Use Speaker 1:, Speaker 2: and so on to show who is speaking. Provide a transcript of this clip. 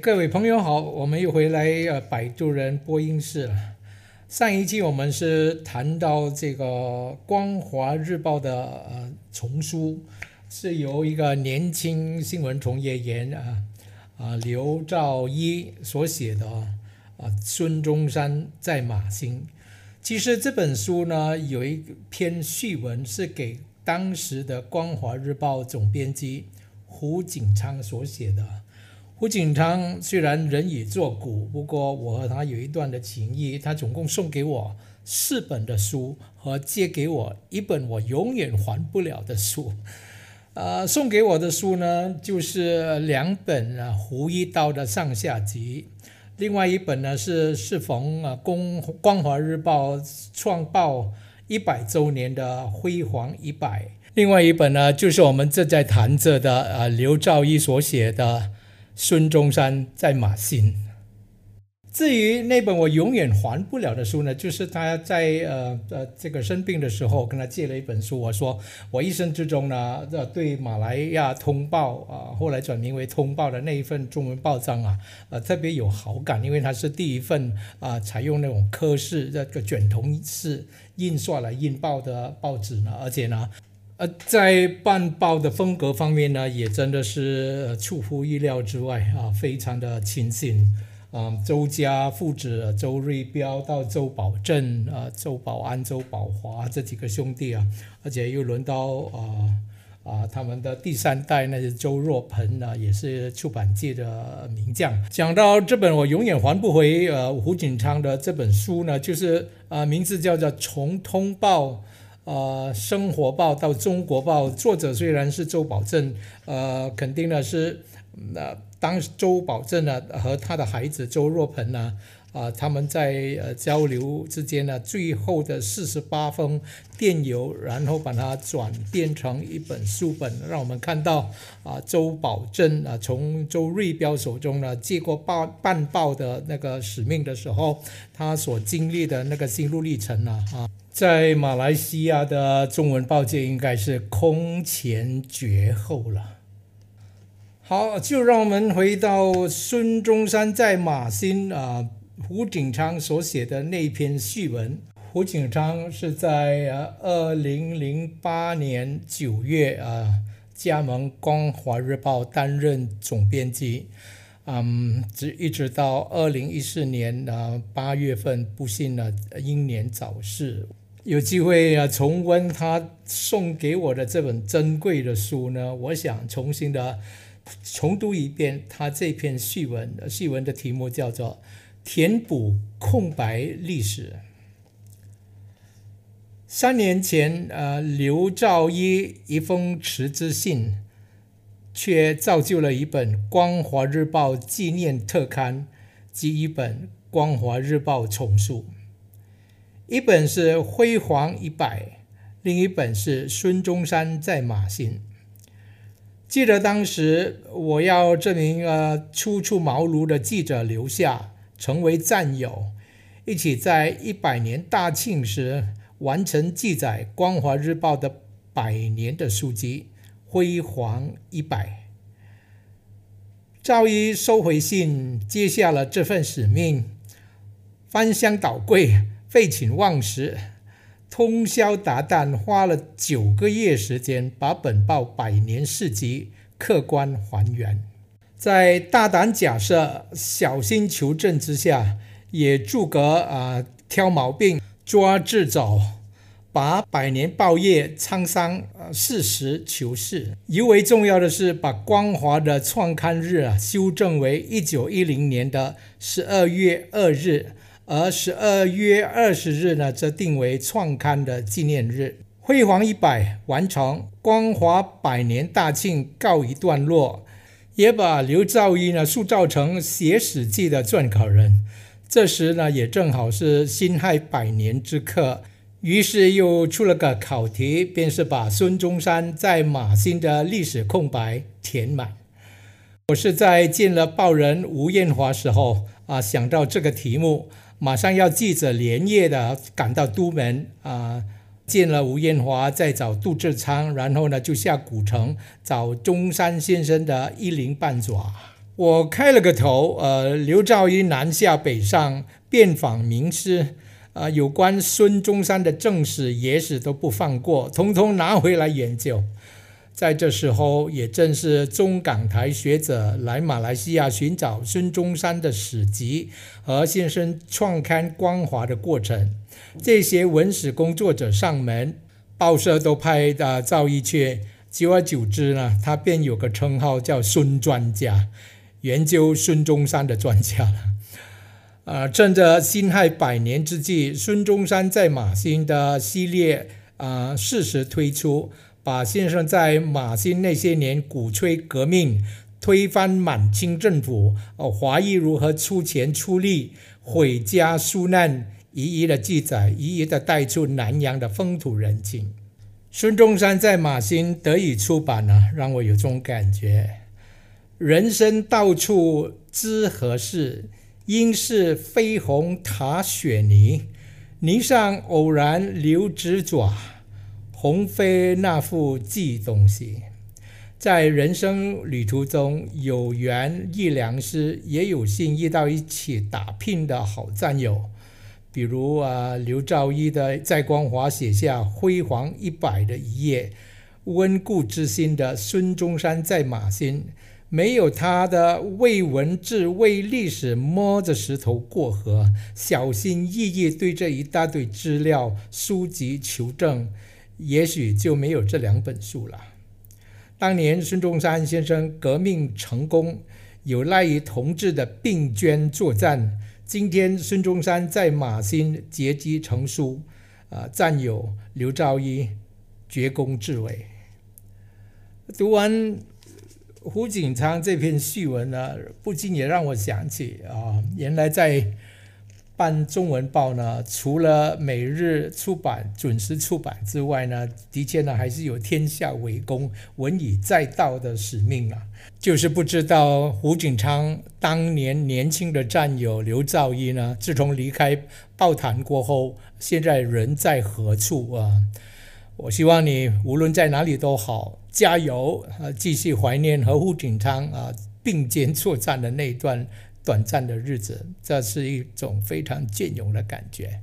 Speaker 1: 各位朋友好，我们又回来呃摆渡人播音室了。上一期我们是谈到这个《光华日报》的呃丛书，是由一个年轻新闻从业员啊啊刘兆一所写的啊孙中山在马星。其实这本书呢有一篇序文是给当时的《光华日报》总编辑胡锦昌所写的。胡锦昌虽然人已作古，不过我和他有一段的情谊。他总共送给我四本的书，和借给我一本我永远还不了的书。呃，送给我的书呢，就是两本啊胡一刀的上下集，另外一本呢是适逢啊光光华日报创报一百周年的辉煌一百，另外一本呢就是我们正在谈着的啊刘兆一所写的。孙中山在马新。至于那本我永远还不了的书呢，就是他在呃呃这个生病的时候跟他借了一本书。我说我一生之中呢，呃对马来亚通报啊，后来转名为通报的那一份中文报章啊，呃特别有好感，因为它是第一份啊采用那种科式这个卷筒式印刷来印报的报纸呢，而且呢。呃，在办报的风格方面呢，也真的是出乎意料之外啊，非常的清新啊。周家父子，周瑞彪到周宝镇啊，周保安、周保华这几个兄弟啊，而且又轮到啊啊他们的第三代，那是周若鹏呢，也是出版界的名将。讲到这本我永远还不回呃胡锦昌的这本书呢，就是啊名字叫做《从通报》。呃，生活报到中国报，作者虽然是周保正，呃，肯定呢是，那当周保正呢和他的孩子周若鹏呢，啊，他们在呃交流之间呢，最后的四十八封电邮，然后把它转变成一本书本，让我们看到啊，周保正啊从周瑞彪手中呢接过报办报的那个使命的时候，他所经历的那个心路历程呢，啊。在马来西亚的中文报界应该是空前绝后了。好，就让我们回到孙中山在马新啊，胡锦昌所写的那篇序文。胡锦昌是在呃二零零八年九月啊加盟《光华日报》担任总编辑，嗯，直一直到二零一四年啊八月份不幸的英年早逝。有机会啊，重温他送给我的这本珍贵的书呢，我想重新的重读一遍他这篇序文。序文的题目叫做《填补空白历史》。三年前，呃，刘兆一一封辞职信，却造就了一本《光华日报》纪念特刊及一本《光华日报》丛书。一本是《辉煌一百》，另一本是《孙中山在马新》。记得当时我要这名呃初出茅庐的记者留下，成为战友，一起在一百年大庆时完成记载《光华日报》的百年的书籍《辉煌一百》。赵一收回信，接下了这份使命，翻箱倒柜。废寝忘食，通宵达旦，花了九个月时间，把本报百年事迹客观还原。在大胆假设、小心求证之下，也诸葛啊挑毛病、抓制造，把百年报业沧桑呃事实求是。尤为重要的是，把光华的创刊日啊修正为一九一零年的十二月二日。而十二月二十日呢，则定为创刊的纪念日。辉煌一百完成，光华百年大庆告一段落，也把刘兆一呢塑造成写史记的撰稿人。这时呢，也正好是辛亥百年之刻，于是又出了个考题，便是把孙中山在马新的历史空白填满。我是在见了报人吴艳华时候啊，想到这个题目。马上要记者连夜的赶到都门啊，见了吴艳华，再找杜志昌，然后呢就下古城找中山先生的一鳞半爪。我开了个头，呃，刘兆一南下北上，遍访名师，啊，有关孙中山的正史、野史都不放过，通通拿回来研究。在这时候，也正是中港台学者来马来西亚寻找孙中山的史籍和先生创刊《光华》的过程。这些文史工作者上门，报社都派的赵一去。久而久之呢，他便有个称号叫“孙专家”，研究孙中山的专家了。啊，趁着辛亥百年之际，孙中山在马新的系列啊适时推出。把先生在马新那些年鼓吹革命、推翻满清政府，哦，华裔如何出钱出力毁家纾难，一一的记载，一一的带出南洋的风土人情。孙中山在马新得以出版呢，让我有这种感觉：人生到处知何事，应是飞鸿踏雪泥，泥上偶然留指爪。鸿飞那副寄东西，在人生旅途中有缘遇良师，也有幸遇到一起打拼的好战友，比如啊刘兆一的在光华写下辉煌一百的一页，温故知新的孙中山在马新，没有他的为文字为历史摸着石头过河，小心翼翼对这一大堆资料书籍求证。也许就没有这两本书了。当年孙中山先生革命成功，有赖于同志的并肩作战。今天孙中山在马新结集成书，啊，战友刘兆一绝功至伟。读完胡锦昌这篇序文呢，不禁也让我想起啊，原来在。办中文报呢，除了每日出版、准时出版之外呢，的确呢还是有天下为公、文以载道的使命啊。就是不知道胡锦昌当年年轻的战友刘兆一呢，自从离开报坛过后，现在人在何处啊？我希望你无论在哪里都好，加油啊！继续怀念和胡锦昌啊并肩作战的那一段。短暂的日子，这是一种非常隽永的感觉。